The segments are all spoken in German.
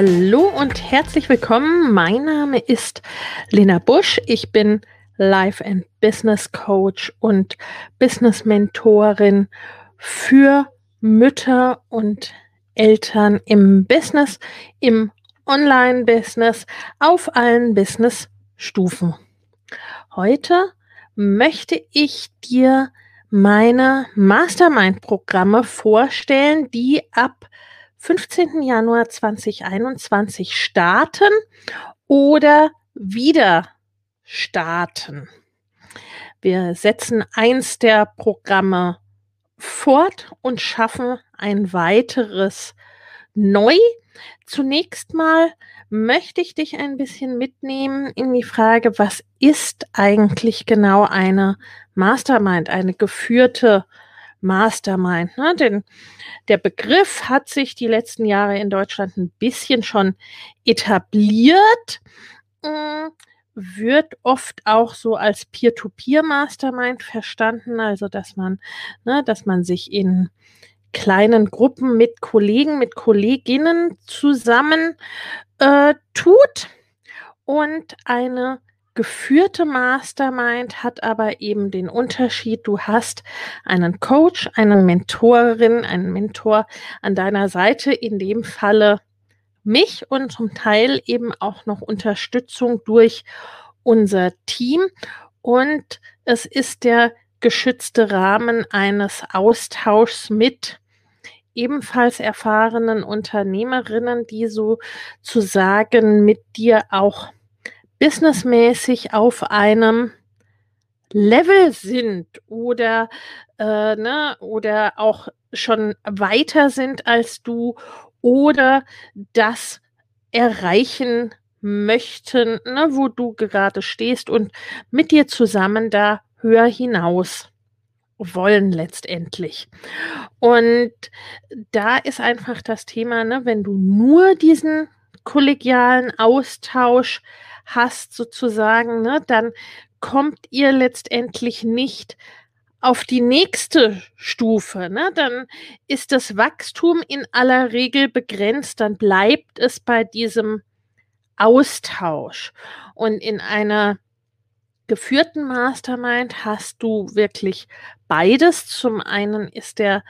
Hallo und herzlich willkommen. Mein Name ist Lena Busch. Ich bin Life and Business Coach und Business Mentorin für Mütter und Eltern im Business, im Online-Business, auf allen Business-Stufen. Heute möchte ich dir meine Mastermind-Programme vorstellen, die ab 15. Januar 2021 starten oder wieder starten. Wir setzen eins der Programme fort und schaffen ein weiteres neu. Zunächst mal möchte ich dich ein bisschen mitnehmen in die Frage, was ist eigentlich genau eine Mastermind, eine geführte Mastermind? Ne? Denn der Begriff hat sich die letzten Jahre in Deutschland ein bisschen schon etabliert, hm, wird oft auch so als Peer-to-Peer-Mastermind verstanden, also dass man, ne, dass man sich in kleinen Gruppen mit Kollegen, mit Kolleginnen zusammen äh, tut. Und eine geführte Mastermind hat aber eben den Unterschied, du hast einen Coach, eine Mentorin, einen Mentor an deiner Seite, in dem Falle mich und zum Teil eben auch noch Unterstützung durch unser Team. Und es ist der geschützte Rahmen eines Austauschs mit ebenfalls erfahrenen Unternehmerinnen, die sozusagen mit dir auch businessmäßig auf einem Level sind oder, äh, ne, oder auch schon weiter sind als du oder das erreichen möchten, ne, wo du gerade stehst und mit dir zusammen da höher hinaus wollen letztendlich. Und da ist einfach das Thema, ne, wenn du nur diesen kollegialen Austausch hast, sozusagen, ne, dann kommt ihr letztendlich nicht auf die nächste Stufe, ne, dann ist das Wachstum in aller Regel begrenzt, dann bleibt es bei diesem Austausch. Und in einer geführten Mastermind hast du wirklich beides. Zum einen ist der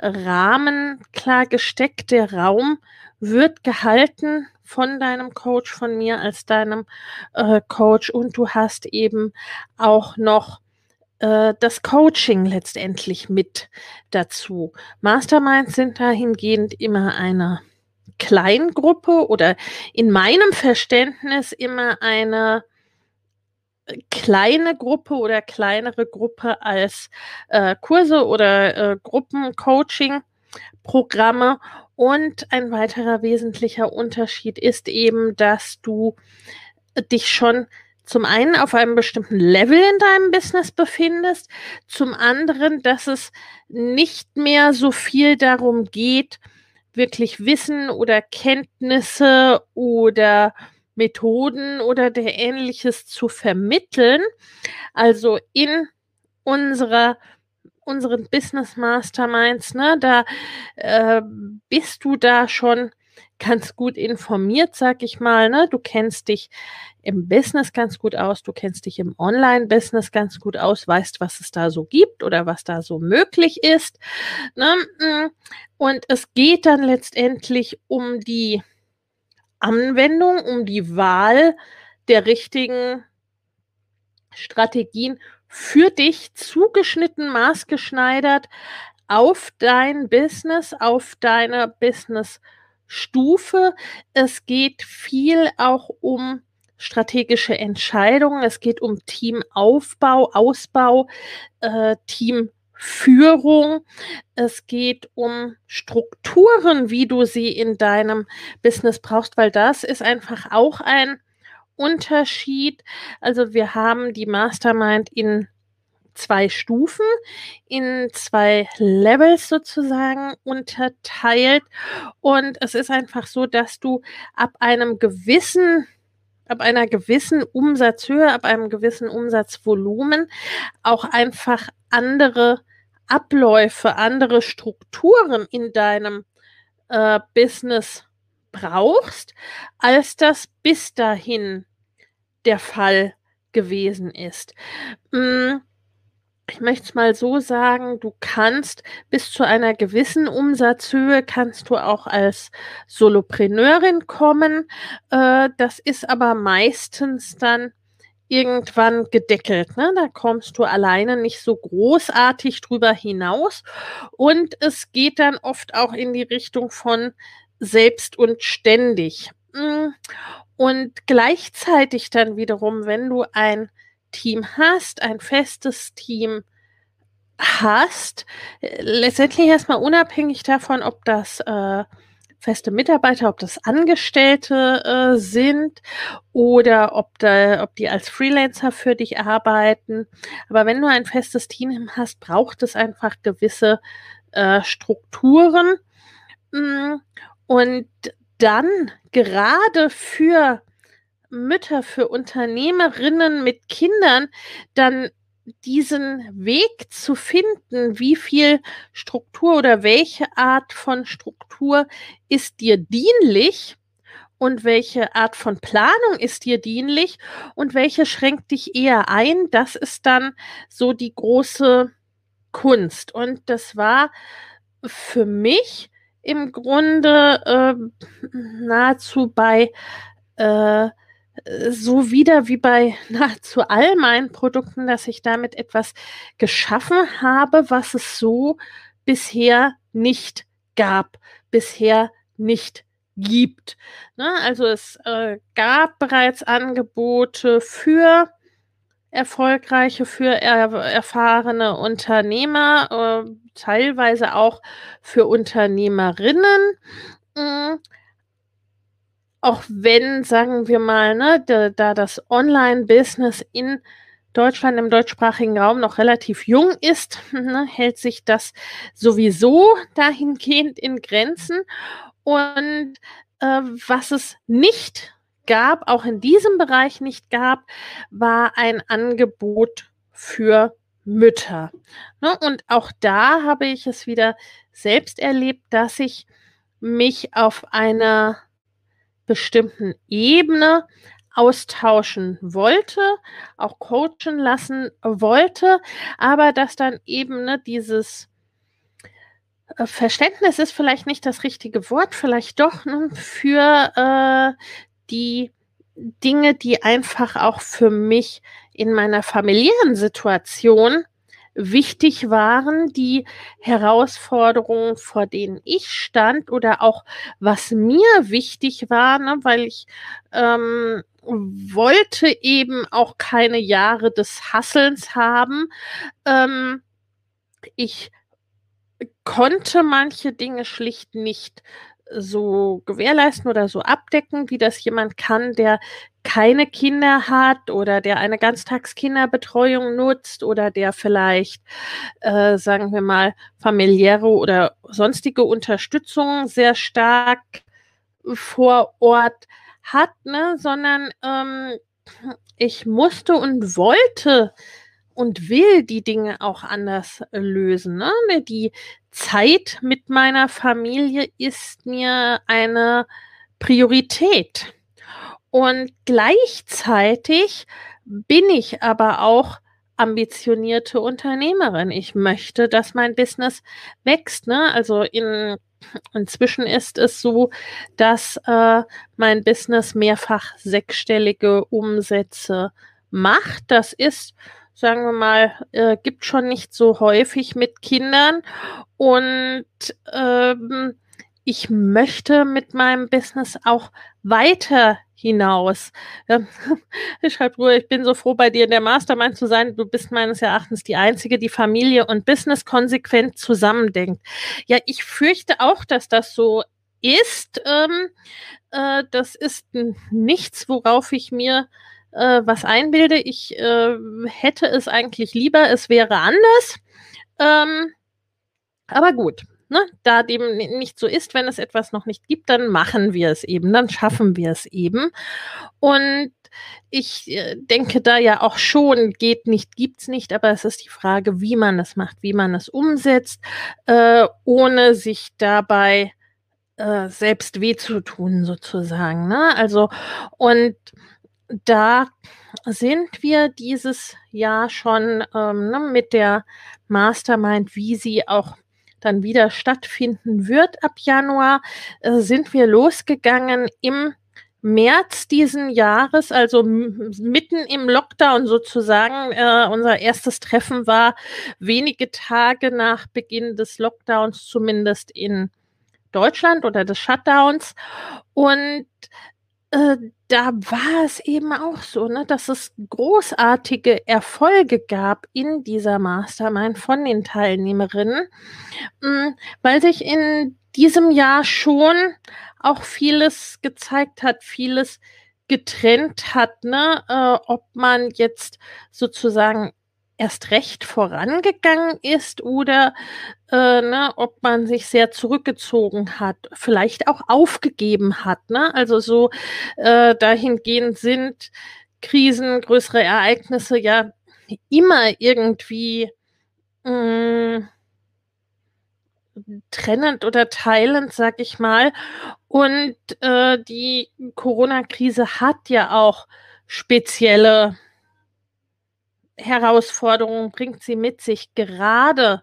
Rahmen klar gesteckt, der Raum wird gehalten von deinem Coach, von mir als deinem äh, Coach und du hast eben auch noch äh, das Coaching letztendlich mit dazu. Masterminds sind dahingehend immer eine Kleingruppe oder in meinem Verständnis immer eine kleine Gruppe oder kleinere Gruppe als äh, Kurse oder äh, Gruppencoaching-Programme. Und ein weiterer wesentlicher Unterschied ist eben, dass du dich schon zum einen auf einem bestimmten Level in deinem Business befindest, zum anderen, dass es nicht mehr so viel darum geht, wirklich Wissen oder Kenntnisse oder Methoden oder der ähnliches zu vermitteln. Also in unserer unseren Business Masterminds, ne, da äh, bist du da schon ganz gut informiert, sag ich mal. Ne? Du kennst dich im Business ganz gut aus, du kennst dich im Online-Business ganz gut aus, weißt, was es da so gibt oder was da so möglich ist. Ne? Mm. Und es geht dann letztendlich um die Anwendung, um die Wahl der richtigen Strategien für dich zugeschnitten, maßgeschneidert auf dein Business, auf deine Business-Stufe. Es geht viel auch um strategische Entscheidungen. Es geht um Teamaufbau, Ausbau, äh, Teamführung. Es geht um Strukturen, wie du sie in deinem Business brauchst, weil das ist einfach auch ein Unterschied. Also wir haben die Mastermind in zwei Stufen, in zwei Levels sozusagen unterteilt. Und es ist einfach so, dass du ab einem gewissen ab einer gewissen Umsatzhöhe, ab einem gewissen Umsatzvolumen auch einfach andere Abläufe, andere Strukturen in deinem äh, Business brauchst, als das bis dahin der Fall gewesen ist. Mm, ich möchte es mal so sagen, du kannst bis zu einer gewissen Umsatzhöhe kannst du auch als Solopreneurin kommen. Äh, das ist aber meistens dann irgendwann gedeckelt. Ne? Da kommst du alleine nicht so großartig drüber hinaus. Und es geht dann oft auch in die Richtung von selbst und ständig. Mm. Und gleichzeitig dann wiederum, wenn du ein Team hast, ein festes Team hast, letztendlich erstmal unabhängig davon, ob das äh, feste Mitarbeiter, ob das Angestellte äh, sind oder ob, da, ob die als Freelancer für dich arbeiten. Aber wenn du ein festes Team hast, braucht es einfach gewisse äh, Strukturen. Und dann gerade für Mütter, für Unternehmerinnen mit Kindern, dann diesen Weg zu finden, wie viel Struktur oder welche Art von Struktur ist dir dienlich und welche Art von Planung ist dir dienlich und welche schränkt dich eher ein, das ist dann so die große Kunst. Und das war für mich im Grunde äh, nahezu bei äh, so wieder wie bei nahezu all meinen Produkten, dass ich damit etwas geschaffen habe, was es so bisher nicht gab, bisher nicht gibt. Ne? Also es äh, gab bereits Angebote für erfolgreiche, für er erfahrene Unternehmer, äh, teilweise auch für Unternehmerinnen. Mhm. Auch wenn, sagen wir mal, ne, da, da das Online-Business in Deutschland im deutschsprachigen Raum noch relativ jung ist, ne, hält sich das sowieso dahingehend in Grenzen. Und äh, was es nicht gab, auch in diesem Bereich nicht gab, war ein Angebot für Mütter. Ne? Und auch da habe ich es wieder selbst erlebt, dass ich mich auf einer bestimmten Ebene austauschen wollte, auch coachen lassen wollte, aber dass dann eben ne, dieses äh, Verständnis ist vielleicht nicht das richtige Wort, vielleicht doch ne, für äh, die Dinge, die einfach auch für mich in meiner familiären Situation wichtig waren, die Herausforderungen, vor denen ich stand oder auch was mir wichtig war, ne, weil ich ähm, wollte eben auch keine Jahre des Hasselns haben. Ähm, ich konnte manche Dinge schlicht nicht so gewährleisten oder so abdecken, wie das jemand kann, der keine Kinder hat oder der eine Ganztagskinderbetreuung nutzt oder der vielleicht, äh, sagen wir mal, familiäre oder sonstige Unterstützung sehr stark vor Ort hat, ne? sondern ähm, ich musste und wollte und will die Dinge auch anders lösen. Ne? Die Zeit mit meiner Familie ist mir eine Priorität. Und gleichzeitig bin ich aber auch ambitionierte Unternehmerin. Ich möchte, dass mein Business wächst. Ne? Also in, inzwischen ist es so, dass äh, mein Business mehrfach sechsstellige Umsätze macht. Das ist, sagen wir mal, äh, gibt schon nicht so häufig mit Kindern. Und ähm, ich möchte mit meinem Business auch weiter hinaus. Ich schreibe Ruhe, ich bin so froh, bei dir in der Mastermind zu sein. Du bist meines Erachtens die Einzige, die Familie und Business konsequent zusammendenkt. Ja, ich fürchte auch, dass das so ist. Ähm, äh, das ist nichts, worauf ich mir äh, was einbilde. Ich äh, hätte es eigentlich lieber, es wäre anders. Ähm, aber gut, Ne, da dem nicht so ist, wenn es etwas noch nicht gibt, dann machen wir es eben, dann schaffen wir es eben. Und ich äh, denke da ja auch schon, geht nicht, gibt's nicht, aber es ist die Frage, wie man es macht, wie man es umsetzt, äh, ohne sich dabei äh, selbst weh zu tun, sozusagen. Ne? Also, und da sind wir dieses Jahr schon ähm, ne, mit der Mastermind, wie sie auch dann wieder stattfinden wird ab Januar, äh, sind wir losgegangen im März diesen Jahres, also mitten im Lockdown sozusagen. Äh, unser erstes Treffen war wenige Tage nach Beginn des Lockdowns, zumindest in Deutschland oder des Shutdowns. Und äh, da war es eben auch so, ne, dass es großartige Erfolge gab in dieser Mastermind von den Teilnehmerinnen, mh, hm, weil sich in diesem Jahr schon auch vieles gezeigt hat, vieles getrennt hat, ne, äh, ob man jetzt sozusagen erst recht vorangegangen ist oder äh, ne, ob man sich sehr zurückgezogen hat, vielleicht auch aufgegeben hat. Ne? Also so äh, dahingehend sind Krisen, größere Ereignisse ja immer irgendwie mh, mm, trennend oder teilend, sag ich mal. Und äh, die Corona-Krise hat ja auch spezielle Herausforderungen bringt sie mit sich, gerade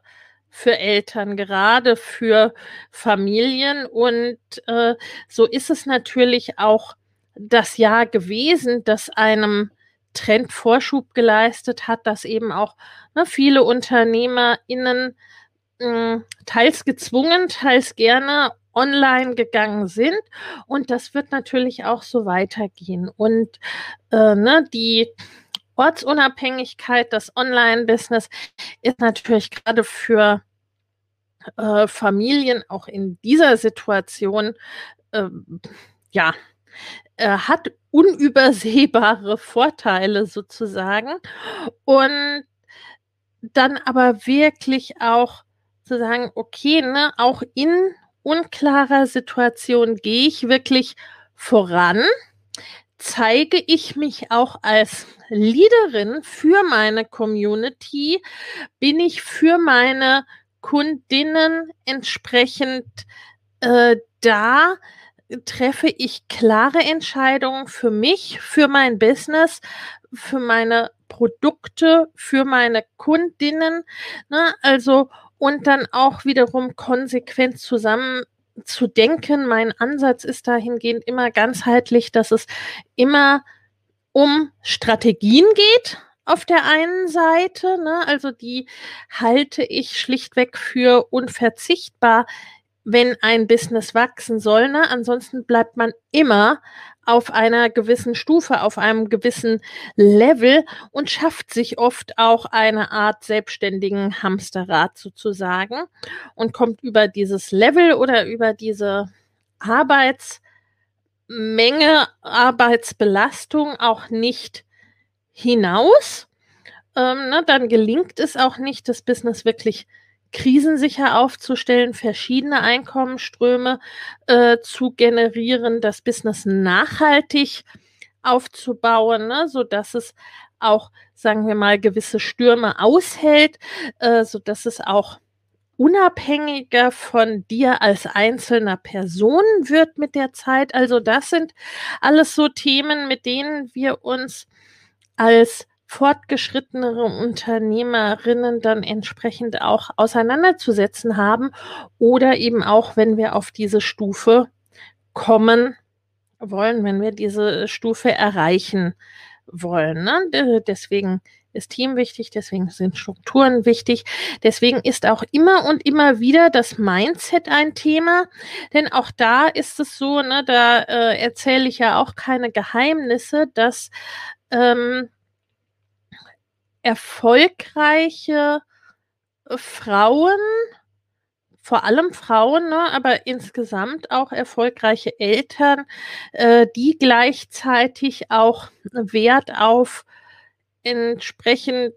für Eltern, gerade für Familien. Und äh, so ist es natürlich auch das Jahr gewesen, das einem Trendvorschub geleistet hat, dass eben auch ne, viele UnternehmerInnen mh, hm, teils gezwungen, teils gerne online gegangen sind. Und das wird natürlich auch so weitergehen. Und äh, ne, die Ortsunabhängigkeit, das Online-Business ist natürlich gerade für äh, Familien auch in dieser Situation, äh, ja, äh, hat unübersehbare Vorteile sozusagen. Und dann aber wirklich auch zu sagen, okay, ne, auch in unklarer Situation gehe ich wirklich voran zeige ich mich auch als Leaderin für meine Community? Bin ich für meine Kundinnen entsprechend äh, da? Treffe ich klare Entscheidungen für mich, für mein Business, für meine Produkte, für meine Kundinnen? Ne? Also, und dann auch wiederum konsequent zusammen zu denken. Mein Ansatz ist dahingehend immer ganzheitlich, dass es immer um Strategien geht auf der einen Seite, ne, also die halte ich schlichtweg für unverzichtbar, wenn ein Business wachsen soll. Ne? Ansonsten bleibt man immer auf einer gewissen Stufe, auf einem gewissen Level und schafft sich oft auch eine Art selbstständigen Hamsterrad sozusagen und kommt über dieses Level oder über diese Arbeitsmenge, Arbeitsbelastung auch nicht hinaus. Ähm, ne, dann gelingt es auch nicht, das Business wirklich krisensicher aufzustellen, verschiedene Einkommensströme äh, zu generieren, das Business nachhaltig aufzubauen, ne, so dass es auch sagen wir mal, gewisse Stürme aushält, äh, so dass es auch unabhängiger von dir als einzelner Person wird mit der Zeit. Also das sind alles so Themen, mit denen wir uns als fortgeschrittenere Unternehmerinnen dann entsprechend auch auseinanderzusetzen haben oder eben auch, wenn wir auf diese Stufe kommen wollen, wenn wir diese Stufe erreichen wollen. Ne? Deswegen ist Team wichtig, deswegen sind Strukturen wichtig, deswegen ist auch immer und immer wieder das Mindset ein Thema, denn auch da ist es so, ne, da äh, erzähle ich ja auch keine Geheimnisse, dass ähm, erfolgreiche Frauen, vor allem Frauen, ne, aber insgesamt auch erfolgreiche Eltern, äh, die gleichzeitig auch Wert auf entsprechend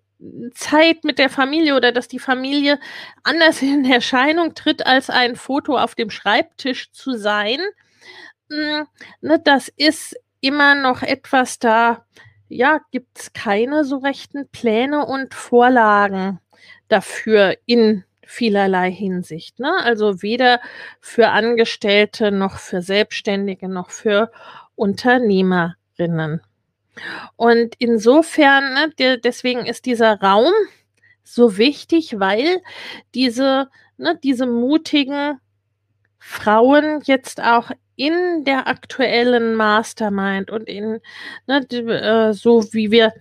Zeit mit der Familie oder dass die Familie anders in Erscheinung tritt, als ein Foto auf dem Schreibtisch zu sein. Hm, ne, das ist immer noch etwas da, ja, gibt es keine so rechten Pläne und Vorlagen dafür in vielerlei Hinsicht. Ne? Also weder für Angestellte noch für Selbstständige noch für Unternehmerinnen. Und insofern, ne, de deswegen ist dieser Raum so wichtig, weil diese, ne, diese mutigen Frauen jetzt auch in der aktuellen Mastermind und in ne, äh, so wie wir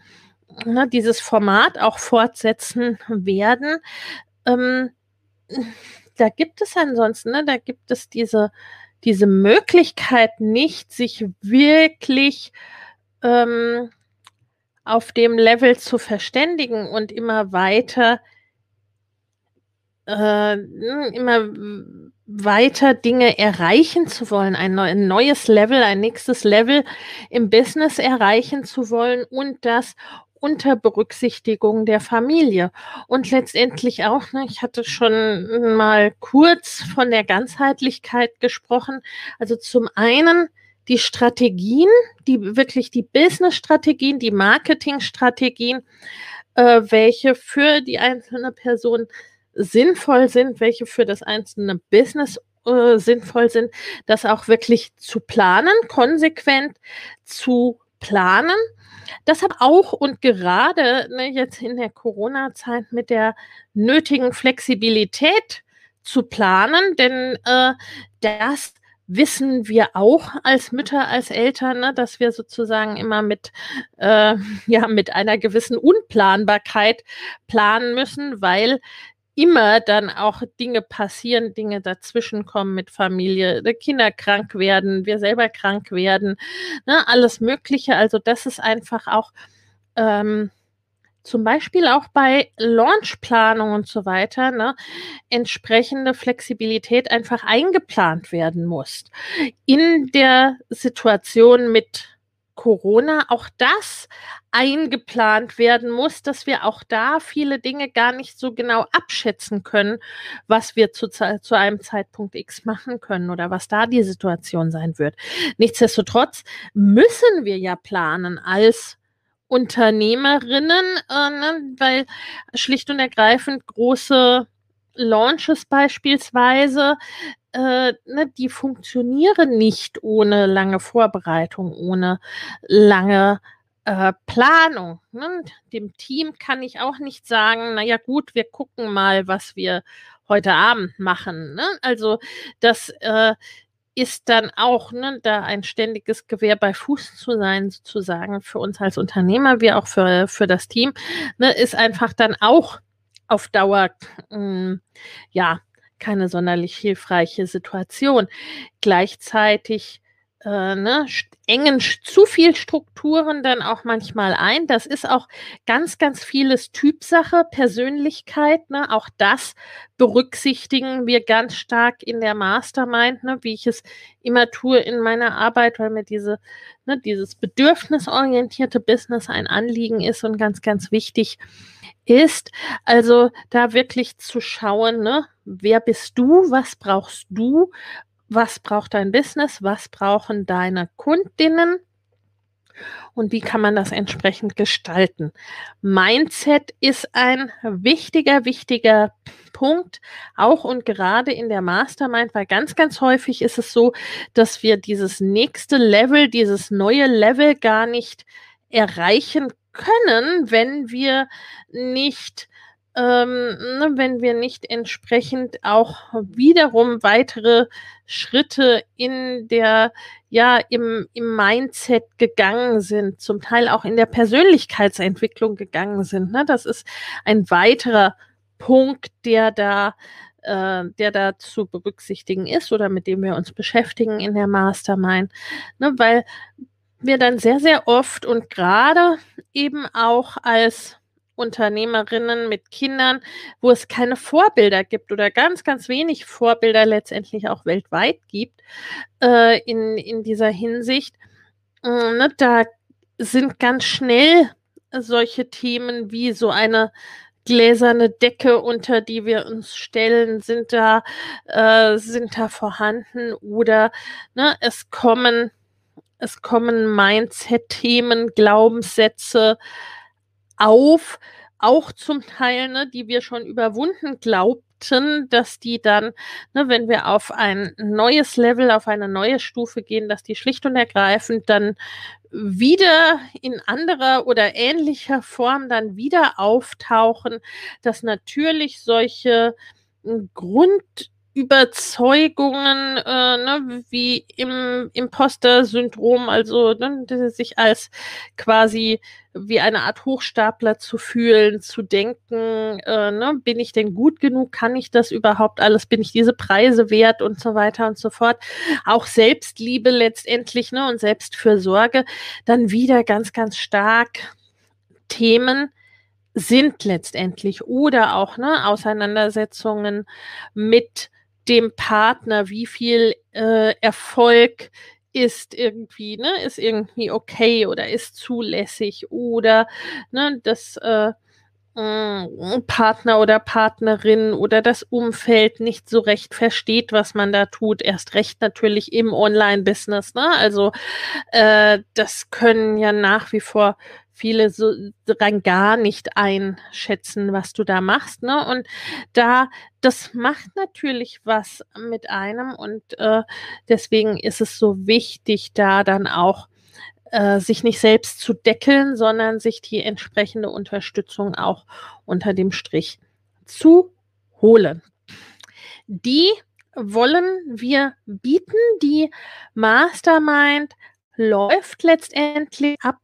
ne, dieses Format auch fortsetzen werden, ähm, da gibt es ansonsten, ne, da gibt es diese, diese Möglichkeit nicht, sich wirklich ähm, auf dem Level zu verständigen und immer weiter äh, immer weiter Dinge erreichen zu wollen, ein, neues Level, ein nächstes Level im Business erreichen zu wollen und das unter Berücksichtigung der Familie. Und letztendlich auch, ne, ich hatte schon mal kurz von der Ganzheitlichkeit gesprochen. Also zum einen die Strategien, die wirklich die Business-Strategien, die Marketing-Strategien, äh, welche für die einzelne Person sinnvoll sind, welche für das einzelne Business äh, sinnvoll sind, das auch wirklich zu planen, konsequent zu planen. Das hat auch und gerade ne, jetzt in der Corona-Zeit mit der nötigen Flexibilität zu planen, denn äh, das wissen wir auch als Mütter, als Eltern, ne, dass wir sozusagen immer mit, äh, ja, mit einer gewissen Unplanbarkeit planen müssen, weil immer dann auch Dinge passieren, Dinge dazwischenkommen mit Familie, Kinder krank werden, wir selber krank werden, ne, alles Mögliche. Also das ist einfach auch ähm, zum Beispiel auch bei Launchplanung und so weiter, ne, entsprechende Flexibilität einfach eingeplant werden muss. In der Situation mit Corona auch das eingeplant werden muss, dass wir auch da viele Dinge gar nicht so genau abschätzen können, was wir zu, zu einem Zeitpunkt X machen können oder was da die Situation sein wird. Nichtsdestotrotz müssen wir ja planen als Unternehmerinnen, äh, ne, weil schlicht und ergreifend große Launches beispielsweise, äh, ne, die funktionieren nicht ohne lange Vorbereitung, ohne lange äh, Planung. Ne? Dem Team kann ich auch nicht sagen, naja gut, wir gucken mal, was wir heute Abend machen. Ne? Also das äh, ist dann auch ne, da ein ständiges Gewehr bei Fuß zu sein, sozusagen für uns als Unternehmer, wie auch für, für das Team, ne, ist einfach dann auch auf Dauer mh, hm, ja keine sonderlich hilfreiche Situation. Gleichzeitig äh, ne, engen zu viel Strukturen dann auch manchmal ein. Das ist auch ganz, ganz vieles Typsache, Persönlichkeit. Ne? Auch das berücksichtigen wir ganz stark in der Mastermind, ne? wie ich es immer tue in meiner Arbeit, weil mir diese, ne, dieses bedürfnisorientierte Business ein Anliegen ist und ganz, ganz wichtig ist. Also da wirklich zu schauen, ne, wer bist du, was brauchst du, was braucht dein Business, was brauchen deine Kundinnen und wie kann man das entsprechend gestalten. Mindset ist ein wichtiger, wichtiger Punkt, auch und gerade in der Mastermind, weil ganz, ganz häufig ist es so, dass wir dieses nächste Level, dieses neue Level gar nicht erreichen können, wenn wir nicht ähm, ne, wenn wir nicht entsprechend auch wiederum weitere Schritte in der, ja, im, im Mindset gegangen sind, zum Teil auch in der Persönlichkeitsentwicklung gegangen sind. Ne? Das ist ein weiterer Punkt, der da äh, der da zu berücksichtigen ist oder mit dem wir uns beschäftigen in der Mastermind, ne, weil wir dann sehr, sehr oft und gerade eben auch als Unternehmerinnen mit Kindern, wo es keine Vorbilder gibt oder ganz, ganz wenig Vorbilder letztendlich auch weltweit gibt äh, in, in dieser Hinsicht. Äh, ne, da sind ganz schnell solche Themen wie so eine gläserne Decke, unter die wir uns stellen, sind da, äh, sind da vorhanden oder ne, es kommen, es kommen Mindset-Themen, Glaubenssätze, auf, auch zum Teil, ne, die wir schon überwunden glaubten, dass die dann, ne, wenn wir auf ein neues Level, auf eine neue Stufe gehen, dass die schlicht und ergreifend dann wieder in anderer oder ähnlicher Form dann wieder auftauchen, dass natürlich solche hm, Grund Überzeugungen, äh, ne, wie im Imposter-Syndrom, also ne, sich als quasi wie eine Art Hochstapler zu fühlen, zu denken, äh, ne, bin ich denn gut genug, kann ich das überhaupt alles, bin ich diese Preise wert? Und so weiter und so fort. Auch Selbstliebe letztendlich ne, und Selbstfürsorge. Dann wieder ganz, ganz stark Themen, sind letztendlich oder auch ne, Auseinandersetzungen mit dem Partner, wie viel äh, Erfolg ist irgendwie, ne, ist irgendwie okay oder ist zulässig oder ne, das äh, mm, Partner oder Partnerin oder das Umfeld nicht so recht versteht, was man da tut. Erst recht natürlich im Online-Business. Ne? Also äh, das können ja nach wie vor viele so rein gar nicht einschätzen, was du da machst. Ne? Und da, das macht natürlich was mit einem und äh, deswegen ist es so wichtig, da dann auch äh, sich nicht selbst zu deckeln, sondern sich die entsprechende Unterstützung auch unter dem Strich zu holen. Die wollen wir bieten. Die Mastermind läuft letztendlich ab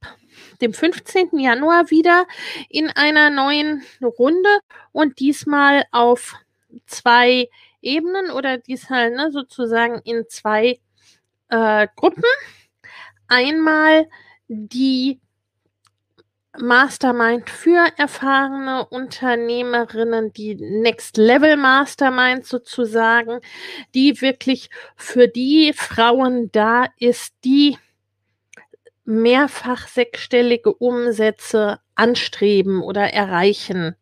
dem 15. Januar wieder in einer neuen Runde und diesmal auf zwei Ebenen oder diesmal ne, sozusagen in zwei äh, Gruppen. Einmal die Mastermind für erfahrene Unternehmerinnen, die Next Level Mastermind sozusagen, die wirklich für die Frauen da ist, die mehrfach sechsstellige Umsätze anstreben oder erreichen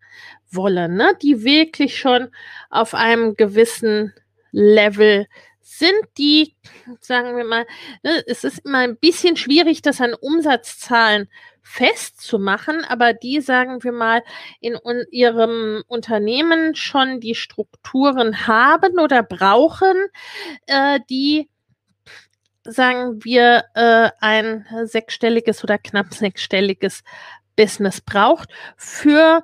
wollen, ne? die wirklich schon auf einem gewissen Level sind, die, sagen wir mal, ne, es ist immer ein bisschen schwierig, das an Umsatzzahlen festzumachen, aber die, sagen wir mal, in un ihrem Unternehmen schon die Strukturen haben oder brauchen, äh, die sagen wir, äh, ein sechsstelliges oder knapp sechsstelliges Business braucht. Für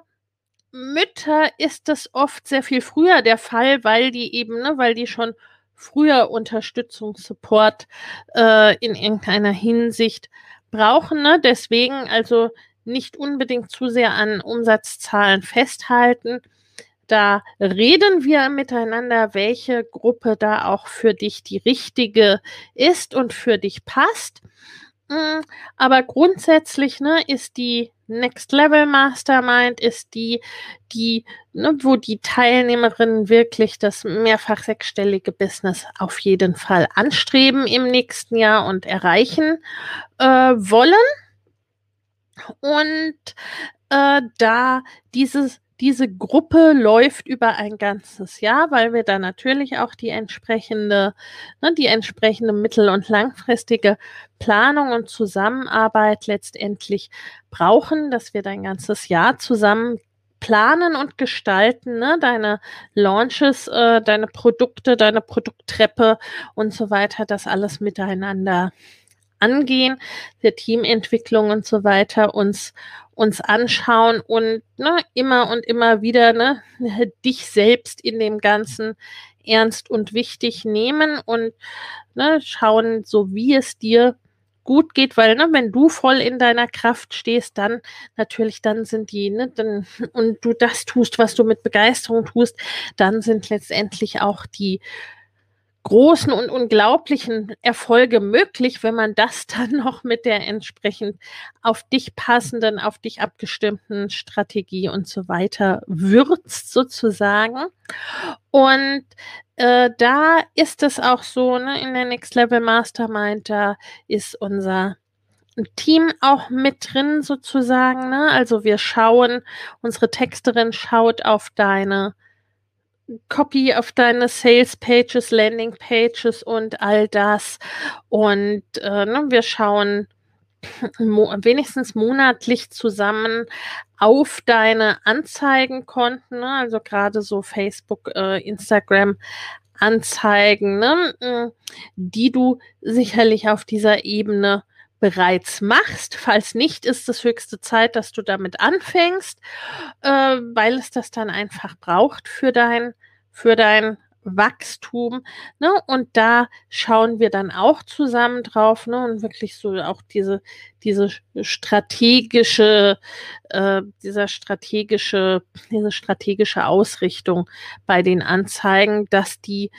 Mütter ist das oft sehr viel früher der Fall, weil die eben, ne, weil die schon früher Unterstützung, Support äh, in irgendeiner Hinsicht brauchen. Ne? Deswegen also nicht unbedingt zu sehr an Umsatzzahlen festhalten, da reden wir miteinander, welche Gruppe da auch für dich die richtige ist und für dich passt. Mm, aber grundsätzlich ne, ist die Next Level Mastermind ist die, die, ne, wo die Teilnehmerinnen wirklich das mehrfach sechsstellige Business auf jeden Fall anstreben im nächsten Jahr und erreichen äh, wollen. Und äh, da dieses diese Gruppe läuft über ein ganzes Jahr, weil wir da natürlich auch die entsprechende, ne, die entsprechende mittel- und langfristige Planung und Zusammenarbeit letztendlich brauchen, dass wir dein ganzes Jahr zusammen planen und gestalten, ne? deine Launches, äh, deine Produkte, deine Produkttreppe und so weiter, das alles miteinander angehen, der Teamentwicklung und so weiter uns uns anschauen und ne, immer und immer wieder ne, dich selbst in dem Ganzen ernst und wichtig nehmen und ne, schauen, so wie es dir gut geht, weil ne, wenn du voll in deiner Kraft stehst, dann natürlich, dann sind die, ne, dann, und du das tust, was du mit Begeisterung tust, dann sind letztendlich auch die großen und unglaublichen Erfolge möglich, wenn man das dann noch mit der entsprechend auf dich passenden, auf dich abgestimmten Strategie und so weiter würzt sozusagen. Und äh, da ist es auch so, ne, in der Next Level Mastermind, da ist unser Team auch mit drin sozusagen. Ne? Also wir schauen, unsere Texterin schaut auf deine Copy auf deine Sales Pages, Landing Pages und all das. Und äh, ne, wir schauen mo wenigstens monatlich zusammen auf deine Anzeigenkonten, ne? also gerade so Facebook, äh, Instagram. Anzeigen, ne? Hm, die du sicherlich auf dieser Ebene bereits machst. Falls nicht, ist es höchste Zeit, dass du damit anfängst, äh, weil es das dann einfach braucht für dein, für dein Wachstum. Ne? Und da schauen wir dann auch zusammen drauf ne? und wirklich so auch diese, diese strategische, äh, dieser strategische, diese strategische Ausrichtung bei den Anzeigen, dass die,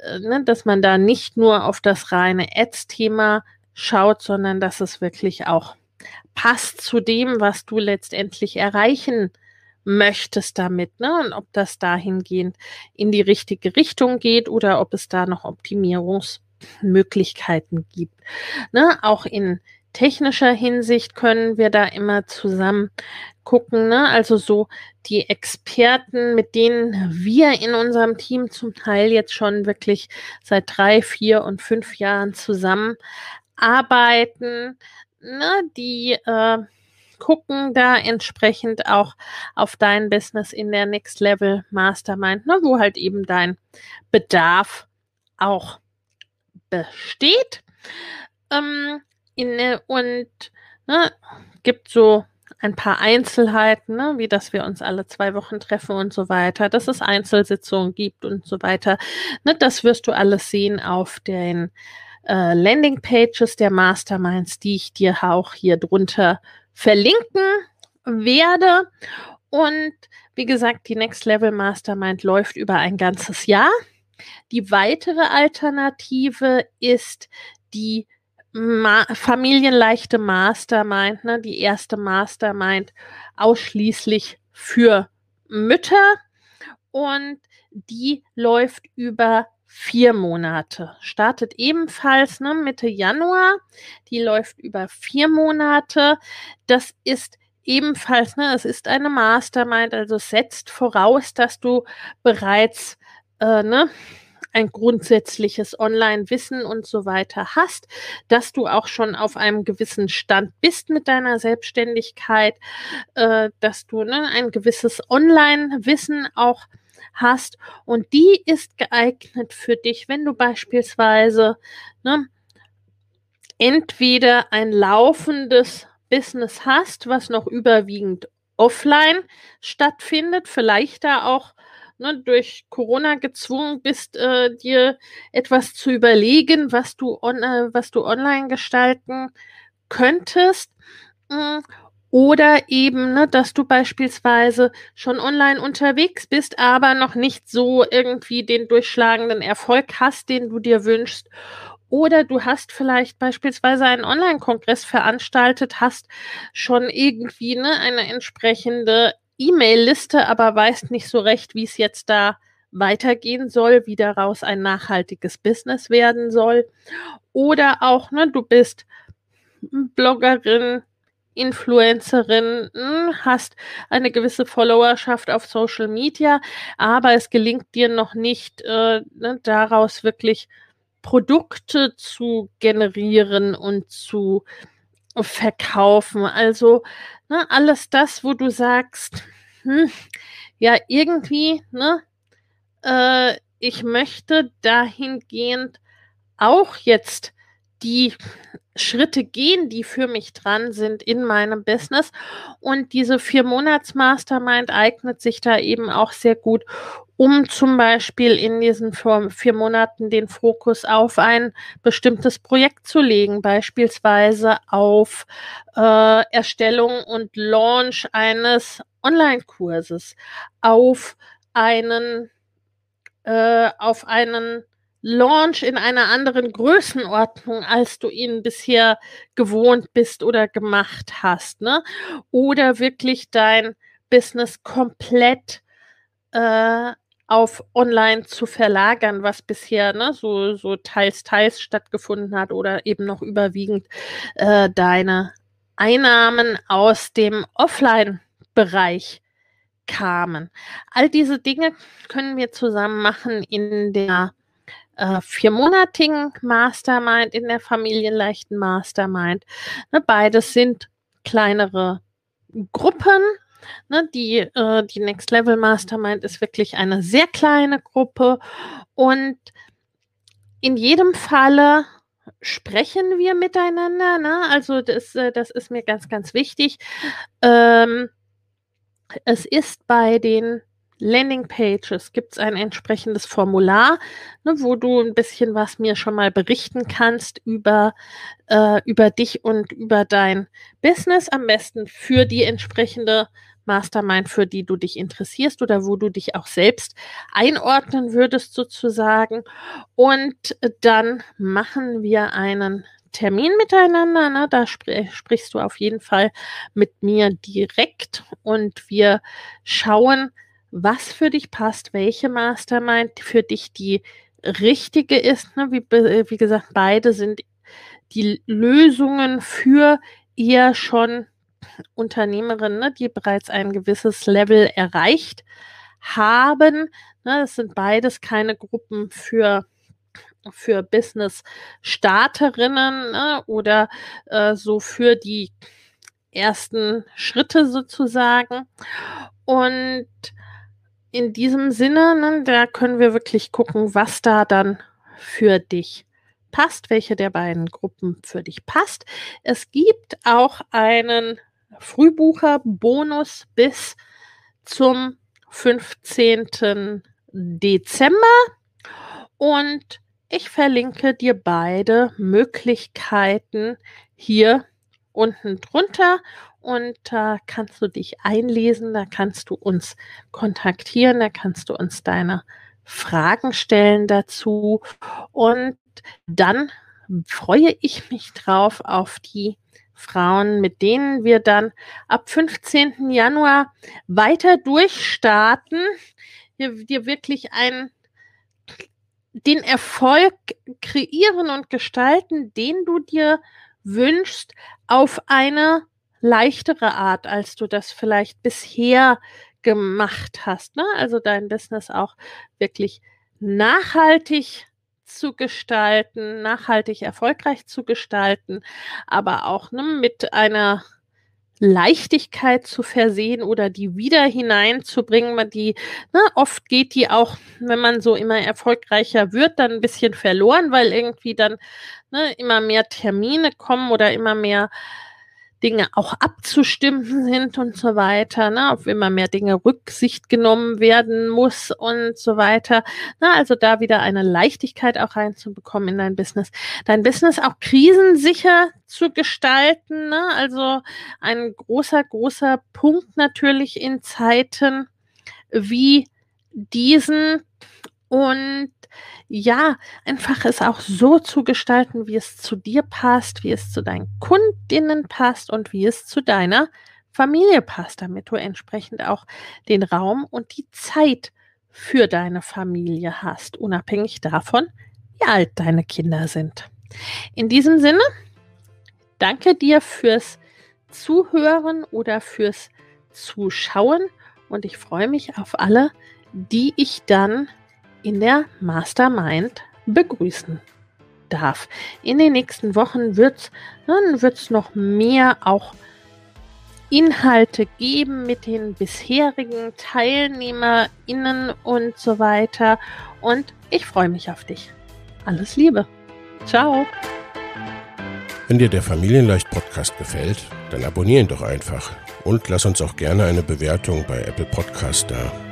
äh, ne, dass man da nicht nur auf das reine Ads-Thema schaut, sondern dass es wirklich auch passt zu dem, was du letztendlich erreichen möchtest damit, ne? Und ob das dahingehend in die richtige Richtung geht oder ob es da noch Optimierungsmöglichkeiten gibt. Ne? Auch in technischer Hinsicht können wir da immer zusammen gucken, ne? Also so die Experten, mit denen wir in unserem Team zum Teil jetzt schon wirklich seit drei, vier und fünf Jahren zusammen arbeiten, ne, die äh, gucken da entsprechend auch auf dein Business in der Next Level Mastermind, ne, wo halt eben dein Bedarf auch besteht. Ähm, in, und ne, gibt so ein paar Einzelheiten, ne, wie dass wir uns alle zwei Wochen treffen und so weiter, dass es Einzelsitzungen gibt und so weiter. Ne, das wirst du alles sehen auf den äh, Landingpages der Masterminds, die ich dir auch hier drunter verlinken werde. Und wie gesagt, die Next Level Mastermind läuft über ein ganzes Jahr. Die weitere Alternative ist die Ma familienleichte Mastermind, ne, die erste Mastermind ausschließlich für Mütter und die läuft über vier Monate. Startet ebenfalls ne, Mitte Januar. Die läuft über vier Monate. Das ist ebenfalls, ne, es ist eine Mastermind, also setzt voraus, dass du bereits äh, ne, ein grundsätzliches Online-Wissen und so weiter hast, dass du auch schon auf einem gewissen Stand bist mit deiner Selbstständigkeit, äh, dass du ne, ein gewisses Online-Wissen auch hast und die ist geeignet für dich, wenn du beispielsweise ne, entweder ein laufendes Business hast, was noch überwiegend offline stattfindet, vielleicht da auch ne, durch Corona gezwungen bist, äh, dir etwas zu überlegen, was du, on, äh, was du online gestalten könntest. Mh, mm, oder eben, ne, dass du beispielsweise schon online unterwegs bist, aber noch nicht so irgendwie den durchschlagenden Erfolg hast, den du dir wünschst. Oder du hast vielleicht beispielsweise einen Online-Kongress veranstaltet, hast schon irgendwie ne, eine entsprechende E-Mail-Liste, aber weißt nicht so recht, wie es jetzt da weitergehen soll, wie daraus ein nachhaltiges Business werden soll. Oder auch, ne, du bist Bloggerin, Influencerin, hast eine gewisse Followerschaft auf Social Media, aber es gelingt dir noch nicht, äh, ne, daraus wirklich Produkte zu generieren und zu verkaufen. Also ne, alles das, wo du sagst, hm, ja, irgendwie, ne, äh, ich möchte dahingehend auch jetzt die Schritte gehen, die für mich dran sind in meinem Business. Und diese vier Monats Mastermind eignet sich da eben auch sehr gut, um zum Beispiel in diesen vier Monaten den Fokus auf ein bestimmtes Projekt zu legen, beispielsweise auf äh, Erstellung und Launch eines Online-Kurses, auf einen, äh, auf einen Launch in einer anderen Größenordnung, als du ihn bisher gewohnt bist oder gemacht hast, ne? Oder wirklich dein Business komplett äh, auf online zu verlagern, was bisher ne, so, so teils, teils stattgefunden hat oder eben noch überwiegend äh, deine Einnahmen aus dem Offline-Bereich kamen. All diese Dinge können wir zusammen machen in der äh, viermonatigen Mastermind, in der familienleichten Mastermind. Ne, beides sind kleinere Gruppen. Ne, die, äh, die Next Level Mastermind ist wirklich eine sehr kleine Gruppe und in jedem Falle sprechen wir miteinander. Ne? Also das, äh, das ist mir ganz, ganz wichtig. Ähm, es ist bei den Landingpages gibt es ein entsprechendes Formular, ne, wo du ein bisschen was mir schon mal berichten kannst über, äh, über dich und über dein Business, am besten für die entsprechende Mastermind, für die du dich interessierst oder wo du dich auch selbst einordnen würdest sozusagen. Und dann machen wir einen Termin miteinander. Ne? Da spr sprichst du auf jeden Fall mit mir direkt und wir schauen, was für dich passt, welche Mastermind für dich die richtige ist. Ne? Wie, wie gesagt, beide sind die Lösungen für eher schon Unternehmerinnen, ne, die bereits ein gewisses Level erreicht haben. Ne, das sind beides keine Gruppen für für Business-Starterinnen ne, oder äh, so für die ersten Schritte sozusagen. Und in diesem Sinne, ne, da können wir wirklich gucken, was da dann für dich passt, welche der beiden Gruppen für dich passt. Es gibt auch einen Frühbucher-Bonus bis zum 15. Dezember und ich verlinke dir beide Möglichkeiten hier unten drunter und da kannst du dich einlesen, da kannst du uns kontaktieren, da kannst du uns deine Fragen stellen dazu und dann freue ich mich drauf auf die Frauen, mit denen wir dann ab 15. Januar weiter durchstarten, dir wirklich ein den Erfolg kreieren und gestalten, den du dir wünschst, auf eine leichtere Art, als du das vielleicht bisher gemacht hast. Ne? Also dein Business auch wirklich nachhaltig zu gestalten, nachhaltig erfolgreich zu gestalten, aber auch ne, mit einer Leichtigkeit zu versehen oder die wieder hineinzubringen. Die, ne, oft geht die auch, wenn man so immer erfolgreicher wird, dann ein bisschen verloren, weil irgendwie dann ne, immer mehr Termine kommen oder immer mehr Dinge auch abzustimmen sind und so weiter, ne, auf immer mehr Dinge Rücksicht genommen werden muss und so weiter. Ne, also da wieder eine Leichtigkeit auch reinzubekommen in dein Business. Dein Business auch krisensicher zu gestalten, ne, also ein großer, großer Punkt natürlich in Zeiten wie diesen und ja, einfach es auch so zu gestalten, wie es zu dir passt, wie es zu deinen Kundinnen passt und wie es zu deiner Familie passt, damit du entsprechend auch den Raum und die Zeit für deine Familie hast, unabhängig davon, wie alt deine Kinder sind. In diesem Sinne, danke dir fürs Zuhören oder fürs Zuschauen und ich freue mich auf alle, die ich dann in der Mastermind begrüßen darf. In den nächsten Wochen wird es noch mehr auch Inhalte geben mit den bisherigen TeilnehmerInnen und so weiter. Und ich freue mich auf dich. Alles Liebe. Ciao. Wenn dir der Familienleicht Podcast gefällt, dann abonnier ihn doch einfach und lass uns auch gerne eine Bewertung bei Apple Podcast da.